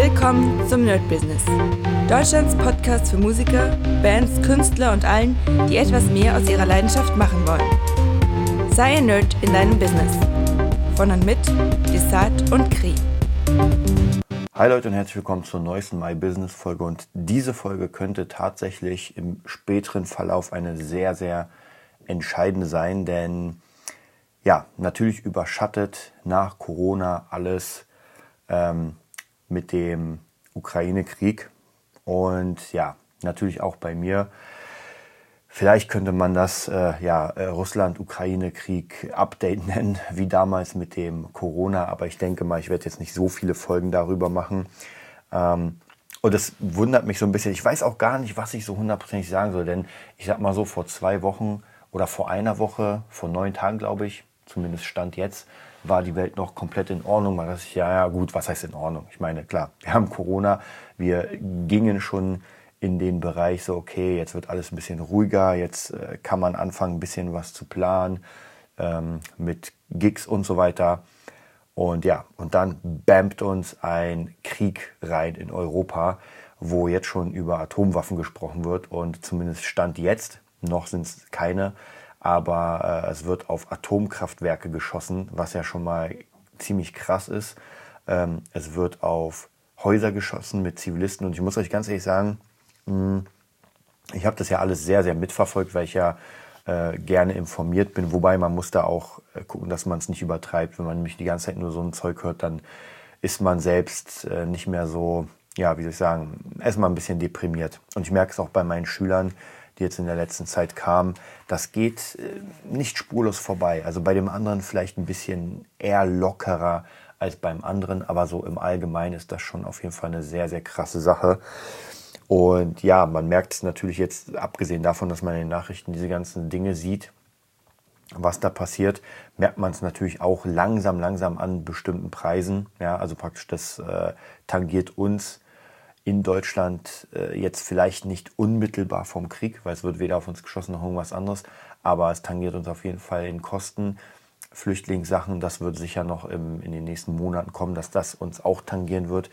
Willkommen zum Nerd Business. Deutschlands Podcast für Musiker, Bands, Künstler und allen, die etwas mehr aus ihrer Leidenschaft machen wollen. Sei ein Nerd in deinem Business. Von und mit Desart und Kri. Hi Leute und herzlich willkommen zur neuesten My Business Folge und diese Folge könnte tatsächlich im späteren Verlauf eine sehr, sehr entscheidende sein, denn ja, natürlich überschattet nach Corona alles ähm, mit dem Ukraine-Krieg und ja, natürlich auch bei mir. Vielleicht könnte man das äh, ja, äh, Russland-Ukraine-Krieg-Update nennen, wie damals mit dem Corona, aber ich denke mal, ich werde jetzt nicht so viele Folgen darüber machen. Ähm, und es wundert mich so ein bisschen. Ich weiß auch gar nicht, was ich so hundertprozentig sagen soll, denn ich sag mal so, vor zwei Wochen oder vor einer Woche, vor neun Tagen, glaube ich, zumindest Stand jetzt, war die Welt noch komplett in Ordnung. Man dachte sich, ja, ja, gut, was heißt in Ordnung? Ich meine, klar, wir haben Corona, wir gingen schon in den Bereich so, okay, jetzt wird alles ein bisschen ruhiger, jetzt äh, kann man anfangen, ein bisschen was zu planen ähm, mit Gigs und so weiter. Und ja, und dann bammt uns ein Krieg rein in Europa, wo jetzt schon über Atomwaffen gesprochen wird und zumindest Stand jetzt, noch sind es keine, aber äh, es wird auf Atomkraftwerke geschossen, was ja schon mal ziemlich krass ist. Ähm, es wird auf Häuser geschossen mit Zivilisten und ich muss euch ganz ehrlich sagen, mh, hm, ich habe das ja alles sehr, sehr mitverfolgt, weil ich ja äh, gerne informiert bin. Wobei man muss da auch äh, gucken, dass man es nicht übertreibt. Wenn man nämlich die ganze Zeit nur so ein Zeug hört, dann ist man selbst äh, nicht mehr so, ja, wie soll ich sagen, erstmal ein bisschen deprimiert. Und ich merke es auch bei meinen Schülern, die jetzt in der letzten Zeit kamen, das geht äh, nicht spurlos vorbei. Also bei dem anderen vielleicht ein bisschen eher lockerer als beim anderen, aber so im Allgemeinen ist das schon auf jeden Fall eine sehr, sehr krasse Sache. Und ja, man merkt es natürlich jetzt, abgesehen davon, dass man in den Nachrichten diese ganzen Dinge sieht, was da passiert, merkt man es natürlich auch langsam, langsam an bestimmten Preisen. Ja, also praktisch das äh, tangiert uns in Deutschland äh, jetzt vielleicht nicht unmittelbar vom Krieg, weil es wird weder auf uns geschossen noch irgendwas anderes, aber es tangiert uns auf jeden Fall in Kosten. Flüchtlingssachen, das wird sicher noch im, in den nächsten Monaten kommen, dass das uns auch tangieren wird.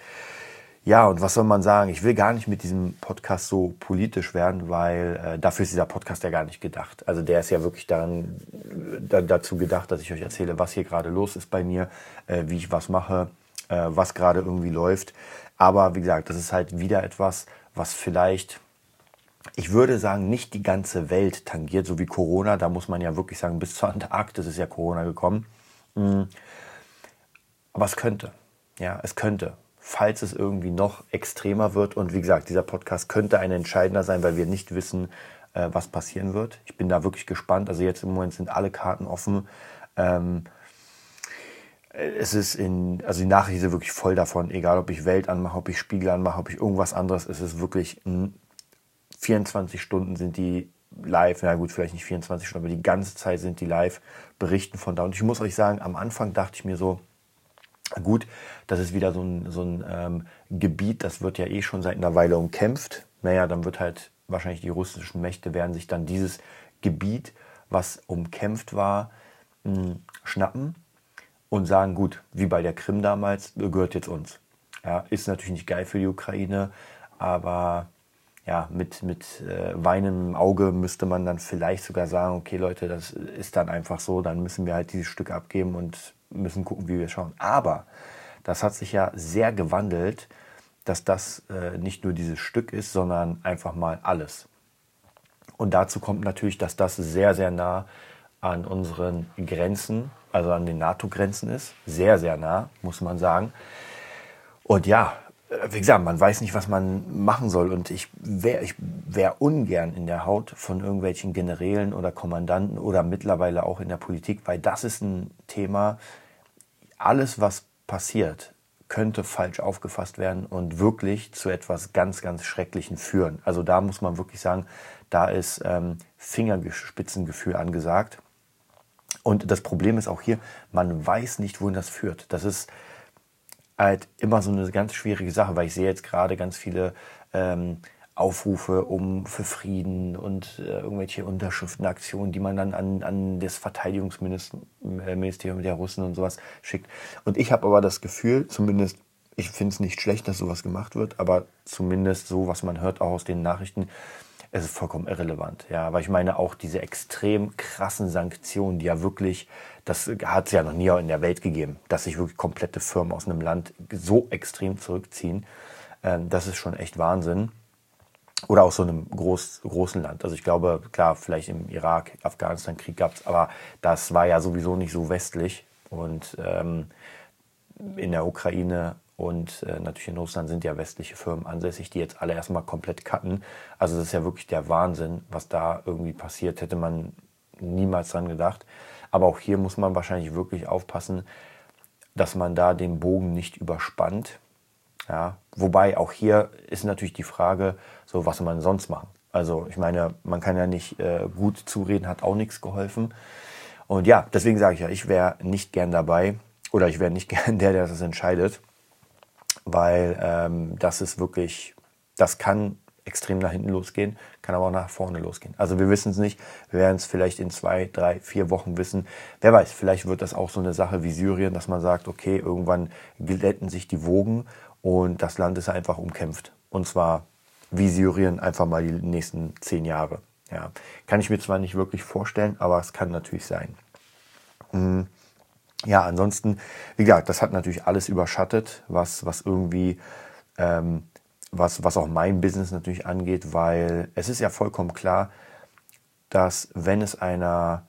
Ja, und was soll man sagen? Ich will gar nicht mit diesem Podcast so politisch werden, weil äh, dafür ist dieser Podcast ja gar nicht gedacht. Also der ist ja wirklich daran, da, dazu gedacht, dass ich euch erzähle, was hier gerade los ist bei mir, äh, wie ich was mache, äh, was gerade irgendwie läuft. Aber wie gesagt, das ist halt wieder etwas, was vielleicht, ich würde sagen, nicht die ganze Welt tangiert, so wie Corona. Da muss man ja wirklich sagen, bis zur Antarktis ist ja Corona gekommen. Mhm. Aber es könnte. Ja, es könnte. Falls es irgendwie noch extremer wird. Und wie gesagt, dieser Podcast könnte ein entscheidender sein, weil wir nicht wissen, äh, was passieren wird. Ich bin da wirklich gespannt. Also jetzt im Moment sind alle Karten offen. Ähm, es ist in, also die Nachricht ist wirklich voll davon, egal ob ich Welt anmache, ob ich Spiegel anmache, ob ich irgendwas anderes, es ist wirklich 24 Stunden sind die live, na gut, vielleicht nicht 24 Stunden, aber die ganze Zeit sind die live, berichten von da. Und ich muss euch sagen, am Anfang dachte ich mir so, gut, das ist wieder so ein, so ein ähm, Gebiet, das wird ja eh schon seit einer Weile umkämpft. Naja, dann wird halt wahrscheinlich die russischen Mächte werden sich dann dieses Gebiet, was umkämpft war, mh, schnappen und sagen, gut, wie bei der Krim damals, gehört jetzt uns. Ja, ist natürlich nicht geil für die Ukraine, aber ja, mit, mit äh, weinendem Auge müsste man dann vielleicht sogar sagen, okay Leute, das ist dann einfach so, dann müssen wir halt dieses Stück abgeben und müssen gucken, wie wir schauen. Aber das hat sich ja sehr gewandelt, dass das äh, nicht nur dieses Stück ist, sondern einfach mal alles. Und dazu kommt natürlich, dass das sehr, sehr nah an unseren Grenzen also an den NATO-Grenzen ist. Sehr, sehr nah, muss man sagen. Und ja, äh, wie gesagt, man weiß nicht, was man machen soll. Und ich wäre ich wär ungern in der Haut von irgendwelchen Generälen oder Kommandanten oder mittlerweile auch in der Politik, weil das ist ein Thema. Alles, was passiert, könnte falsch aufgefasst werden und wirklich zu etwas ganz, ganz Schrecklichen führen. Also da muss man wirklich sagen, da ist ähm, Fingerspitzengefühl angesagt. Und das Problem ist auch hier, man weiß nicht, wohin das führt. Das ist halt immer so eine ganz schwierige Sache, weil ich sehe jetzt gerade ganz viele ähm, Aufrufe um für Frieden und äh, irgendwelche Unterschriftenaktionen, die man dann an, an das Verteidigungsministerium der Russen und sowas schickt. Und ich habe aber das Gefühl, zumindest Ich finde es nicht schlecht, dass sowas gemacht wird, aber zumindest so, was man hört, auch aus den Nachrichten, es ist vollkommen irrelevant. Ja, weil ich meine, auch diese extrem krassen Sanktionen, die ja wirklich, das hat es ja noch nie in der Welt gegeben, dass sich wirklich komplette Firmen aus einem Land so extrem zurückziehen. Ähm, das ist schon echt Wahnsinn. Oder aus so einem groß, großen Land. Also ich glaube, klar, vielleicht im Irak, Afghanistan-Krieg gab es, aber das war ja sowieso nicht so westlich. Und ähm, in der Ukraine und äh, natürlich in Russland sind ja westliche Firmen ansässig, die jetzt alle erstmal komplett cutten. Also das ist ja wirklich der Wahnsinn, was da irgendwie passiert. Hätte man niemals dran gedacht. Aber auch hier muss man wahrscheinlich wirklich aufpassen, dass man da den Bogen nicht überspannt. Ja, wobei auch hier ist natürlich die Frage, so was soll man sonst machen. Also ich meine, man kann ja nicht äh, gut zureden, hat auch nichts geholfen. Und ja, deswegen sage ich ja, ich wäre nicht gern dabei oder ich wäre nicht gern der, der das entscheidet weil ähm, das ist wirklich, das kann extrem nach hinten losgehen, kann aber auch nach vorne losgehen. Also wir wissen es nicht, wir werden es vielleicht in zwei, drei, vier Wochen wissen. Wer weiß, vielleicht wird das auch so eine Sache wie Syrien, dass man sagt, okay, irgendwann glätten sich die Wogen und das Land ist einfach umkämpft. Und zwar wie Syrien einfach mal die nächsten zehn Jahre. Ja, kann ich mir zwar nicht wirklich vorstellen, aber es kann natürlich sein. Mhm ja, ansonsten, wie gesagt, das hat natürlich alles überschattet, was, was irgendwie, ähm, was, was auch mein Business natürlich angeht, weil es ist ja vollkommen klar, dass wenn es einer,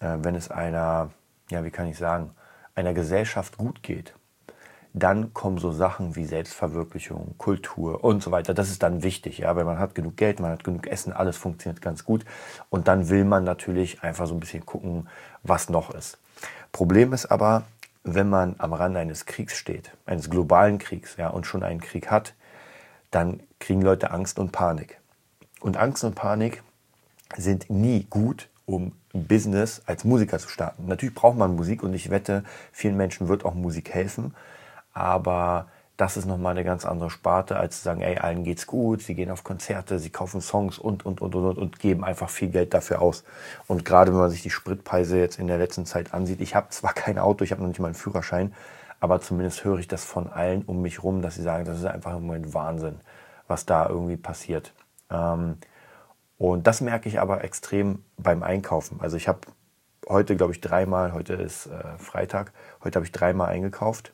äh, wenn es einer, ja, wie kann ich sagen, einer Gesellschaft gut geht, dann kommen so Sachen wie Selbstverwirklichung, Kultur und so weiter. Das ist dann wichtig, ja, weil man hat genug Geld, man hat genug Essen, alles funktioniert ganz gut. Und dann will man natürlich einfach so ein bisschen gucken, was noch ist. Problem ist aber, wenn man am Rande eines Kriegs steht, eines globalen Kriegs, ja, und schon einen Krieg hat, dann kriegen Leute Angst und Panik. Und Angst und Panik sind nie gut, um Business als Musiker zu starten. Natürlich braucht man Musik und ich wette, vielen Menschen wird auch Musik helfen, aber das ist nochmal eine ganz andere Sparte, als zu sagen, ey, allen geht's gut, sie gehen auf Konzerte, sie kaufen Songs und, und, und, und, und, geben einfach viel Geld dafür aus. Und gerade wenn man sich die Spritpreise jetzt in der letzten Zeit ansieht, ich habe zwar kein Auto, ich habe noch nicht mal einen Führerschein, aber zumindest höre ich das von allen um mich rum, dass sie sagen, das ist einfach im Moment Wahnsinn, was da irgendwie passiert. Ähm, und das merke ich aber extrem beim Einkaufen. Also ich habe heute, glaube ich, dreimal, heute ist äh, Freitag, heute habe ich dreimal eingekauft.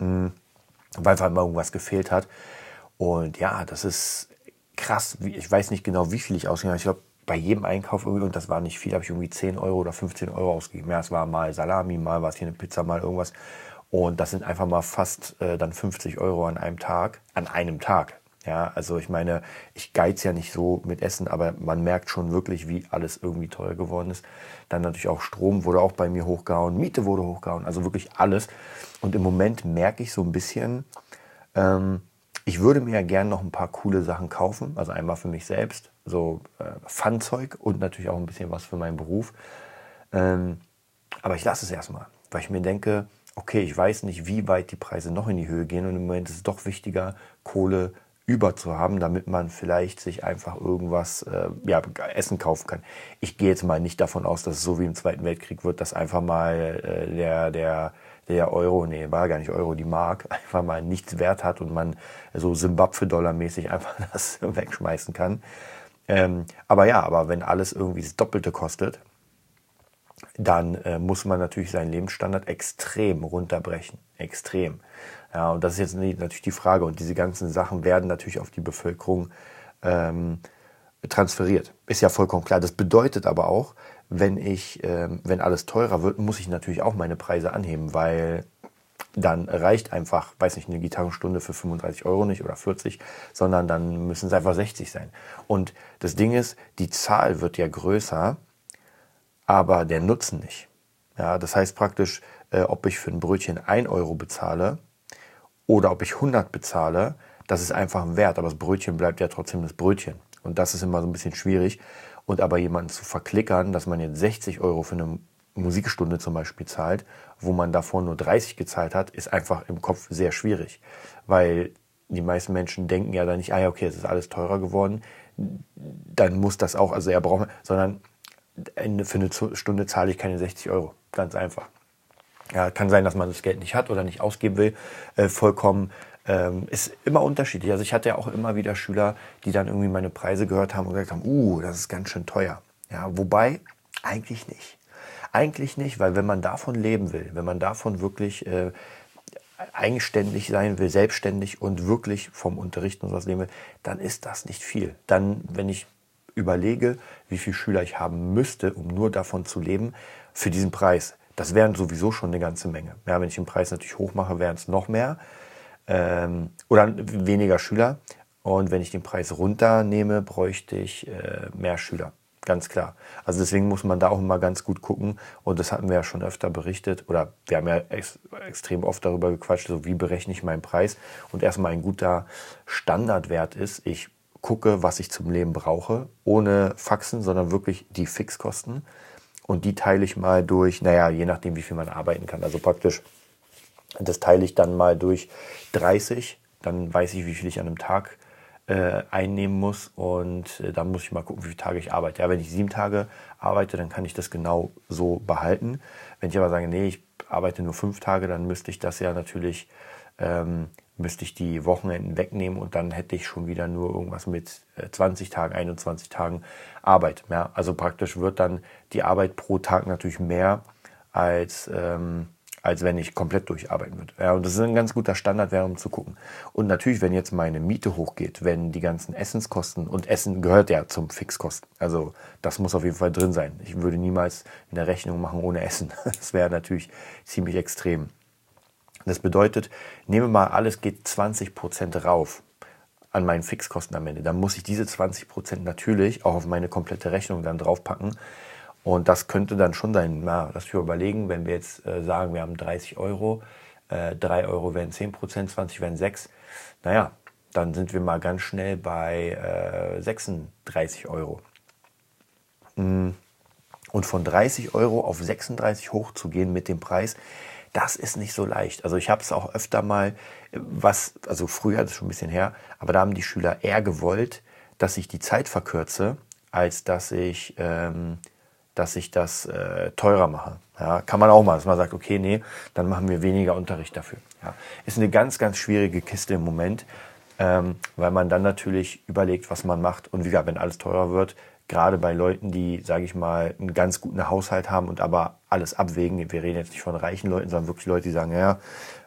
Mhm weil einfach mal irgendwas gefehlt hat. Und ja, das ist krass. Ich weiß nicht genau, wie viel ich ausgegeben habe. Ich glaube, bei jedem Einkauf irgendwie, und das war nicht viel, habe ich irgendwie 10 Euro oder 15 Euro ausgegeben. Ja, es war mal Salami, mal war es hier eine Pizza, mal irgendwas. Und das sind einfach mal fast äh, dann 50 Euro an einem Tag. An einem Tag. Ja, also ich meine, ich geiz ja nicht so mit Essen, aber man merkt schon wirklich, wie alles irgendwie teuer geworden ist. Dann natürlich auch Strom wurde auch bei mir hochgehauen, Miete wurde hochgehauen, also wirklich alles. Und im Moment merke ich so ein bisschen, ähm, ich würde mir ja gerne noch ein paar coole Sachen kaufen. Also einmal für mich selbst, so äh, Funzeug und natürlich auch ein bisschen was für meinen Beruf. Ähm, aber ich lasse es erstmal, weil ich mir denke, okay, ich weiß nicht, wie weit die Preise noch in die Höhe gehen und im Moment ist es doch wichtiger, Kohle über zu haben, damit man vielleicht sich einfach irgendwas, äh, ja, Essen kaufen kann. Ich gehe jetzt mal nicht davon aus, dass es so wie im Zweiten Weltkrieg wird, dass einfach mal äh, der, der, der Euro, nee, war gar nicht Euro, die Mark, einfach mal nichts wert hat und man so Simbabwe-Dollar-mäßig einfach das wegschmeißen kann. Ähm, aber ja, aber wenn alles irgendwie das Doppelte kostet, dann äh, muss man natürlich seinen Lebensstandard extrem runterbrechen. Extrem. Ja, und das ist jetzt natürlich die Frage. Und diese ganzen Sachen werden natürlich auf die Bevölkerung ähm, transferiert. Ist ja vollkommen klar. Das bedeutet aber auch, wenn ich, ähm, wenn alles teurer wird, muss ich natürlich auch meine Preise anheben, weil dann reicht einfach, weiß nicht, eine Gitarrenstunde für 35 Euro nicht oder 40, sondern dann müssen es einfach 60 sein. Und das Ding ist, die Zahl wird ja größer, aber der Nutzen nicht. Ja, das heißt praktisch, äh, ob ich für ein Brötchen 1 Euro bezahle oder ob ich 100 bezahle, das ist einfach ein Wert, aber das Brötchen bleibt ja trotzdem das Brötchen. Und das ist immer so ein bisschen schwierig. Und aber jemanden zu verklickern, dass man jetzt 60 Euro für eine Musikstunde zum Beispiel zahlt, wo man davor nur 30 gezahlt hat, ist einfach im Kopf sehr schwierig. Weil die meisten Menschen denken ja dann nicht, ah ja, okay, es ist alles teurer geworden, dann muss das auch, also er braucht, sondern für eine Stunde zahle ich keine 60 Euro. Ganz einfach. Ja, kann sein, dass man das Geld nicht hat oder nicht ausgeben will, äh, vollkommen. Ähm, ist immer unterschiedlich. Also ich hatte ja auch immer wieder Schüler, die dann irgendwie meine Preise gehört haben und gesagt haben, uh, das ist ganz schön teuer. Ja, wobei eigentlich nicht. Eigentlich nicht, weil wenn man davon leben will, wenn man davon wirklich äh, eigenständig sein will, selbstständig und wirklich vom Unterrichten und was leben will, dann ist das nicht viel. Dann, wenn ich überlege, wie viele Schüler ich haben müsste, um nur davon zu leben, für diesen Preis, das wären sowieso schon eine ganze Menge. Ja, wenn ich den Preis natürlich hoch mache, wären es noch mehr ähm, oder weniger Schüler. Und wenn ich den Preis runternehme, bräuchte ich äh, mehr Schüler. Ganz klar. Also deswegen muss man da auch immer ganz gut gucken. Und das hatten wir ja schon öfter berichtet. Oder wir haben ja ex extrem oft darüber gequatscht, so wie berechne ich meinen Preis. Und erstmal ein guter Standardwert ist, ich gucke, was ich zum Leben brauche, ohne Faxen, sondern wirklich die Fixkosten. Und die teile ich mal durch, naja, je nachdem, wie viel man arbeiten kann. Also praktisch, das teile ich dann mal durch 30. Dann weiß ich, wie viel ich an einem Tag äh, einnehmen muss und äh, dann muss ich mal gucken, wie viele Tage ich arbeite. Ja, wenn ich sieben Tage arbeite, dann kann ich das genau so behalten. Wenn ich aber sage, nee, ich arbeite nur fünf Tage, dann müsste ich das ja natürlich, ähm, müsste ich die Wochenenden wegnehmen und dann hätte ich schon wieder nur irgendwas mit 20 äh, Tagen, 21 Tagen Arbeit. Ja, also praktisch wird dann die Arbeit pro Tag natürlich mehr als ähm, als wenn ich komplett durcharbeiten würde. Ja, und das ist ein ganz guter Standard, um zu gucken. Und natürlich, wenn jetzt meine Miete hochgeht, wenn die ganzen Essenskosten, und Essen gehört ja zum Fixkosten, also das muss auf jeden Fall drin sein. Ich würde niemals eine Rechnung machen ohne Essen. Das wäre natürlich ziemlich extrem. Das bedeutet, nehme mal alles geht 20 Prozent rauf an meinen Fixkosten am Ende. Dann muss ich diese 20 Prozent natürlich auch auf meine komplette Rechnung dann draufpacken. Und das könnte dann schon sein, na, dass wir überlegen, wenn wir jetzt äh, sagen, wir haben 30 Euro, äh, 3 Euro wären 10 Prozent, 20 wären 6, naja, dann sind wir mal ganz schnell bei äh, 36 Euro. Mm. Und von 30 Euro auf 36 hochzugehen mit dem Preis, das ist nicht so leicht. Also ich habe es auch öfter mal, was, also früher, das ist schon ein bisschen her, aber da haben die Schüler eher gewollt, dass ich die Zeit verkürze, als dass ich ähm, dass ich das äh, teurer mache. Ja, kann man auch mal, dass man sagt, okay, nee, dann machen wir weniger Unterricht dafür. Ja, ist eine ganz, ganz schwierige Kiste im Moment, ähm, weil man dann natürlich überlegt, was man macht. Und wie gesagt, wenn alles teurer wird, gerade bei Leuten, die, sage ich mal, einen ganz guten Haushalt haben und aber alles abwägen, wir reden jetzt nicht von reichen Leuten, sondern wirklich Leute, die sagen, ja,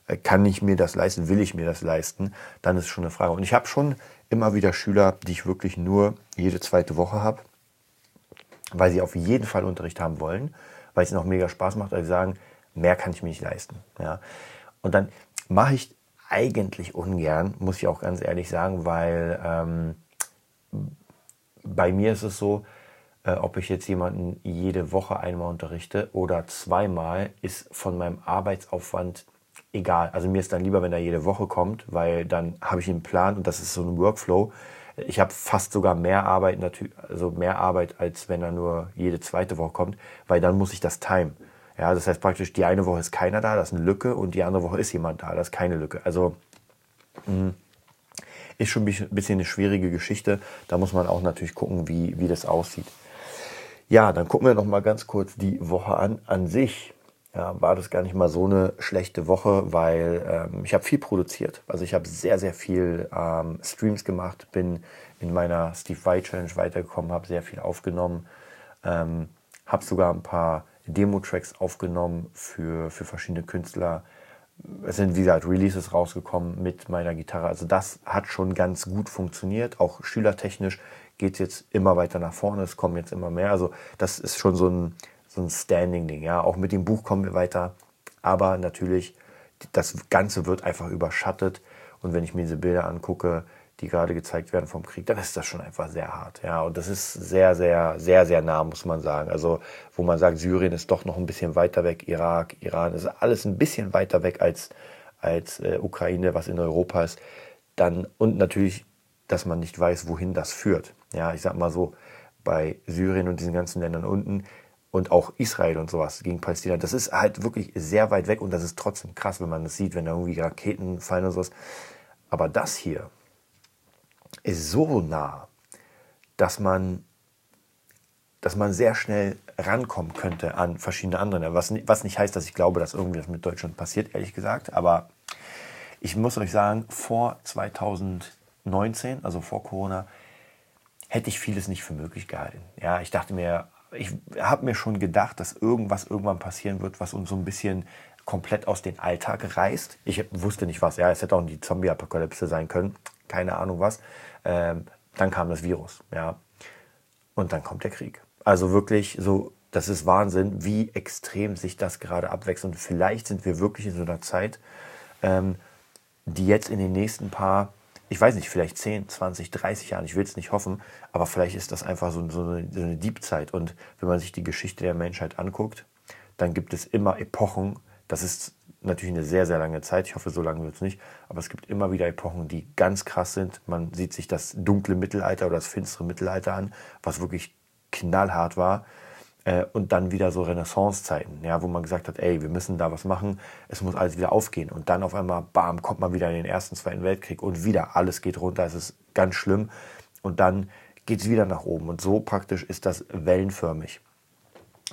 äh, kann ich mir das leisten, will ich mir das leisten, dann ist schon eine Frage. Und ich habe schon immer wieder Schüler, die ich wirklich nur jede zweite Woche habe weil sie auf jeden Fall Unterricht haben wollen, weil es ihnen auch mega Spaß macht, weil sie sagen, mehr kann ich mir nicht leisten. Ja. Und dann mache ich eigentlich ungern, muss ich auch ganz ehrlich sagen, weil ähm, bei mir ist es so, äh, ob ich jetzt jemanden jede Woche einmal unterrichte oder zweimal, ist von meinem Arbeitsaufwand egal. Also mir ist dann lieber, wenn er jede Woche kommt, weil dann habe ich einen Plan und das ist so ein Workflow. Ich habe fast sogar mehr Arbeit, also mehr Arbeit, als wenn er nur jede zweite Woche kommt, weil dann muss ich das timen. Ja, das heißt praktisch, die eine Woche ist keiner da, das ist eine Lücke und die andere Woche ist jemand da, das ist keine Lücke. Also mh, hm, ist schon ein bisschen eine schwierige Geschichte. Da muss man auch natürlich gucken, wie, wie das aussieht. Ja, dann gucken wir noch mal ganz kurz die Woche an. An sich ja, war das gar nicht mal so eine schlechte Woche, weil ähm, ich habe viel produziert. Also ich habe sehr, sehr viel ähm, Streams gemacht, bin in meiner Steve White Challenge weitergekommen, habe sehr viel aufgenommen, ähm, habe sogar ein paar Demo-Tracks aufgenommen für, für verschiedene Künstler. Es sind, wie gesagt, Releases rausgekommen mit meiner Gitarre. Also das hat schon ganz gut funktioniert. Auch schülertechnisch geht es jetzt immer weiter nach vorne. Es kommen jetzt immer mehr. Also das ist schon so ein so ein Standing-Ding. Ja, auch mit dem Buch kommen wir weiter. Aber natürlich, das Ganze wird einfach überschattet. Und wenn ich mir diese Bilder angucke, die gerade gezeigt werden vom Krieg, dann ist das schon einfach sehr hart. Ja, und das ist sehr, sehr, sehr, sehr nah, muss man sagen. Also, wo man sagt, Syrien ist doch noch ein bisschen weiter weg, Irak, Iran, ist alles ein bisschen weiter weg als, als äh, Ukraine, was in Europa ist. Dann, und natürlich, dass man nicht weiß, wohin das führt. Ja, ich sag mal so, bei Syrien und diesen ganzen Ländern unten, und auch Israel und sowas gegen Palästina. Das ist halt wirklich sehr weit weg und das ist trotzdem krass, wenn man das sieht, wenn da irgendwie Raketen fallen und sowas. Aber das hier ist so nah, dass man dass man sehr schnell rankommen könnte an verschiedene andere. Was, was nicht heißt, dass ich glaube, dass irgendwie das mit Deutschland passiert, ehrlich gesagt. Aber ich muss euch sagen, vor 2019, also vor Corona, hätte ich vieles nicht für möglich gehalten. Ja, ich dachte mir, ich habe mir schon gedacht, dass irgendwas irgendwann passieren wird, was uns so ein bisschen komplett aus dem Alltag reißt. Ich wusste nicht was. Ja, es hätte auch die Zombie-Apokalypse sein können. Keine Ahnung was. Ähm, dann kam das Virus. Ja. Und dann kommt der Krieg. Also wirklich so, das ist Wahnsinn, wie extrem sich das gerade abwechselt. Und vielleicht sind wir wirklich in so einer Zeit, ähm, die jetzt in den nächsten paar, ich weiß nicht, vielleicht 10, 20, 30 Jahren, ich will es nicht hoffen, aber vielleicht ist das einfach so, so eine, so eine Deep-Zeit. Und wenn man sich die Geschichte der Menschheit anguckt, dann gibt es immer Epochen, das ist natürlich eine sehr, sehr lange Zeit. Ich hoffe, so lange wird es nicht. Aber es gibt immer wieder Epochen, die ganz krass sind. Man sieht sich das dunkle Mittelalter oder das finstere Mittelalter an, was wirklich knallhart war. Äh, und dann wieder so Renaissance-Zeiten, ja, wo man gesagt hat, ey, wir müssen da was machen, es muss alles wieder aufgehen. Und dann auf einmal, bam, kommt man wieder in den Ersten, Zweiten Weltkrieg und wieder alles geht runter, es ist ganz schlimm. Und dann geht es wieder nach oben. Und so praktisch ist das wellenförmig.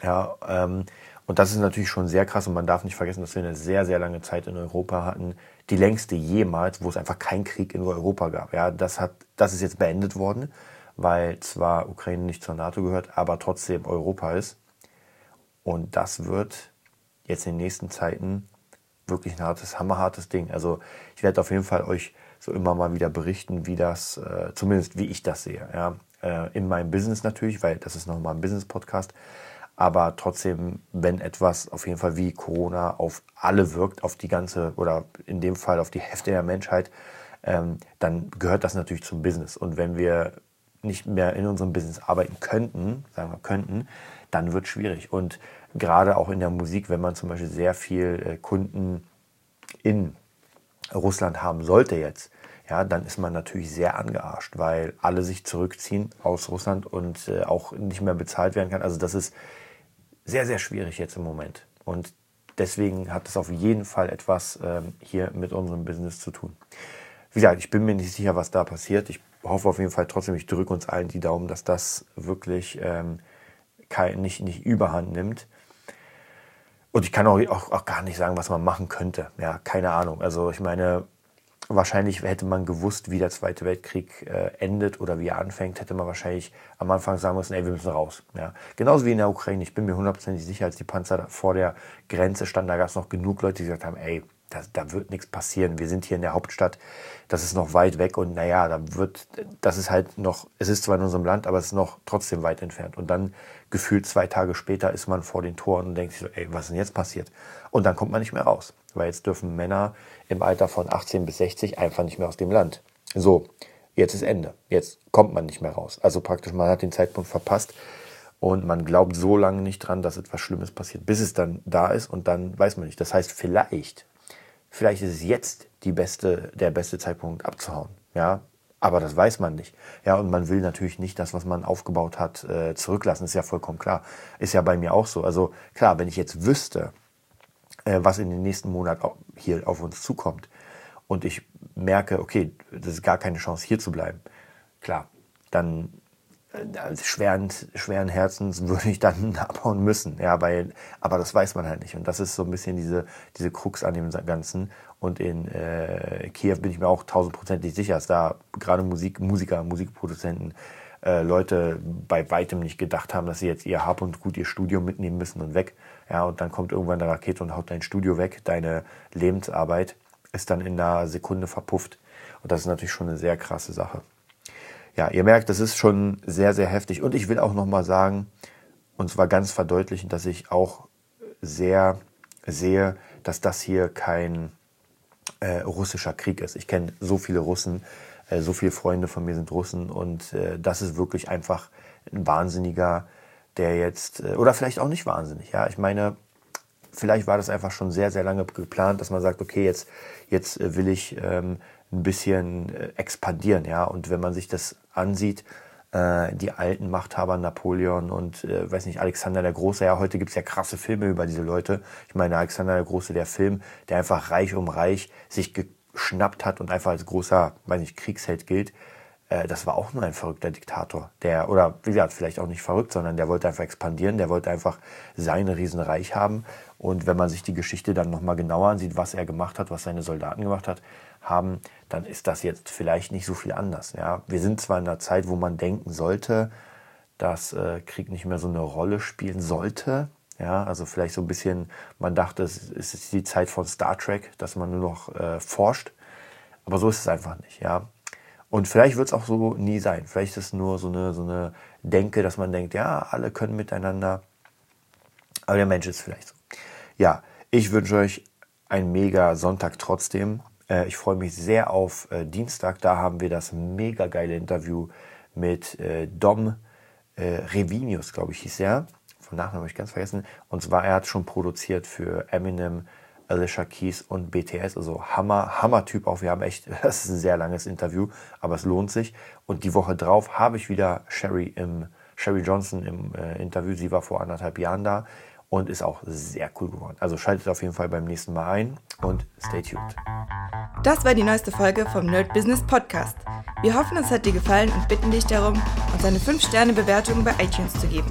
Ja, ähm, und das ist natürlich schon sehr krass und man darf nicht vergessen, dass wir eine sehr, sehr lange Zeit in Europa hatten, die längste jemals, wo es einfach keinen Krieg in Europa gab. Ja, das, hat, das ist jetzt beendet worden, weil zwar Ukraine nicht zur NATO gehört, aber trotzdem Europa ist. Und das wird jetzt in den nächsten Zeiten wirklich ein hartes, hammerhartes Ding. Also ich werde auf jeden Fall euch so immer mal wieder berichten, wie das, äh, zumindest wie ich das sehe. Ja? Äh, in meinem Business natürlich, weil das ist nochmal ein Business-Podcast aber trotzdem, wenn etwas auf jeden Fall wie Corona auf alle wirkt, auf die ganze oder in dem Fall auf die Hälfte der Menschheit, ähm, dann gehört das natürlich zum Business. Und wenn wir nicht mehr in unserem Business arbeiten könnten, sagen wir könnten, dann wird es schwierig. Und gerade auch in der Musik, wenn man zum Beispiel sehr viel äh, Kunden in Russland haben sollte jetzt, ja, dann ist man natürlich sehr angearscht, weil alle sich zurückziehen aus Russland und äh, auch nicht mehr bezahlt werden kann. Also das ist sehr, sehr schwierig jetzt im Moment. Und deswegen hat es auf jeden Fall etwas ähm, hier mit unserem Business zu tun. Wie gesagt, ich bin mir nicht sicher, was da passiert. Ich hoffe auf jeden Fall trotzdem, ich drücke uns allen die Daumen, dass das wirklich ähm, kein, nicht, nicht überhand nimmt. Und ich kann auch, auch, auch gar nicht sagen, was man machen könnte. Ja, keine Ahnung. Also ich meine, Wahrscheinlich hätte man gewusst, wie der Zweite Weltkrieg äh, endet oder wie er anfängt, hätte man wahrscheinlich am Anfang sagen müssen, ey, wir müssen raus. Ja. Genauso wie in der Ukraine. Ich bin mir hundertprozentig sicher, als die Panzer vor der Grenze standen, da gab es noch genug Leute, die gesagt haben, ey, da, da wird nichts passieren. Wir sind hier in der Hauptstadt, das ist noch weit weg und naja, da wird, das ist halt noch, es ist zwar in unserem Land, aber es ist noch trotzdem weit entfernt. Und dann gefühlt zwei Tage später ist man vor den Toren und denkt sich so, ey, was ist denn jetzt passiert? Und dann kommt man nicht mehr raus, weil jetzt dürfen Männer im Alter von 18 bis 60 einfach nicht mehr aus dem Land. So, jetzt ist Ende. Jetzt kommt man nicht mehr raus. Also praktisch, man hat den Zeitpunkt verpasst und man glaubt so lange nicht dran, dass etwas Schlimmes passiert, bis es dann da ist und dann weiß man nicht. Das heißt, vielleicht Vielleicht ist es jetzt die beste, der beste Zeitpunkt abzuhauen. Ja, aber das weiß man nicht. Ja, und man will natürlich nicht das, was man aufgebaut hat, äh, zurücklassen. Ist ja vollkommen klar. Ist ja bei mir auch so. Also klar, wenn ich jetzt wüsste, was in den nächsten Monaten hier auf uns zukommt und ich merke, okay, das ist gar keine Chance, hier zu bleiben, klar, dann äh, schweren, schweren Herzens würde ich dann abhauen müssen. Ja, weil, aber das weiß man halt nicht. Und das ist so ein bisschen diese, diese Krux an dem Ganzen. Und in äh, Kiew bin ich mir auch tausendprozentig sicher, dass da gerade Musik, Musiker, Musikproduzenten, äh, Leute bei weitem nicht gedacht haben, dass sie jetzt ihr Hab und Gut, ihr Studio mitnehmen müssen und weg. Ja, und dann kommt irgendwann eine Rakete und haut dein Studio weg. Deine Lebensarbeit ist dann in einer Sekunde verpufft. Und das ist natürlich schon eine sehr krasse Sache ja, ihr merkt, das ist schon sehr, sehr heftig. Und ich will auch nochmal sagen, und zwar ganz verdeutlichen, dass ich auch sehr sehe, dass das hier kein äh, russischer Krieg ist. Ich kenne so viele Russen, so viele Freunde von mir sind Russen und äh, das ist wirklich einfach ein Wahnsinniger, der jetzt, äh, oder vielleicht auch nicht wahnsinnig, ja. Ich meine, vielleicht war das einfach schon sehr, sehr lange geplant, dass man sagt, okay, jetzt, jetzt äh, will ich ähm, ein bisschen äh, expandieren, ja. Und wenn man sich das ansieht, äh, die alten Machthaber Napoleon und äh, weiß nicht Alexander der Große. Ja, heute gibt's ja krasse Filme über diese Leute. Ich meine Alexander der Große, der Film, der einfach reich um reich sich geschnappt hat und einfach als großer, weiß nicht, Kriegsheld gilt. äh, das war auch nur ein verrückter Diktator. Der, oder wie gesagt, vielleicht auch nicht verrückt, sondern der wollte einfach expandieren, der wollte einfach sein Riesenreich haben. Und wenn man sich die Geschichte dann nochmal genauer ansieht, was er gemacht hat, was seine Soldaten gemacht hat, haben, dann ist das jetzt vielleicht nicht so viel anders. Ja? Wir sind zwar in einer Zeit, wo man denken sollte, dass äh, Krieg nicht mehr so eine Rolle spielen sollte. Ja, also vielleicht so ein bisschen, man dachte, es ist die Zeit von Star Trek, dass man nur noch äh, forscht. Aber so ist es einfach nicht. Ja? Und vielleicht wird es auch so nie sein. Vielleicht ist es nur so eine, so eine Denke, dass man denkt, ja, alle können miteinander. Aber der Mensch ist vielleicht so. Ja, ich wünsche euch einen mega Sonntag trotzdem. Äh, ich freue mich sehr auf äh, Dienstag. Da haben wir das mega geile Interview mit äh, Dom Revinius, glaube ich, hieß er. Vom Nachnamen habe ich ganz vergessen. Und zwar, er hat schon produziert für Eminem, Alicia Keys und BTS. Also Hammer, Hammer-Typ auch. Wir haben echt, das ist ein sehr langes Interview, aber es lohnt sich. Und die Woche drauf habe ich wieder Sherry im Sherry Johnson im äh, Interview. Sie war vor anderthalb Jahren da und ist auch sehr cool geworden. Also schaltet auf jeden Fall beim nächsten Mal ein und stay tuned. Das war die neueste Folge vom Nerd Business Podcast. Wir hoffen, es hat dir gefallen und bitten dich darum, uns eine 5-Sterne-Bewertung bei iTunes zu geben.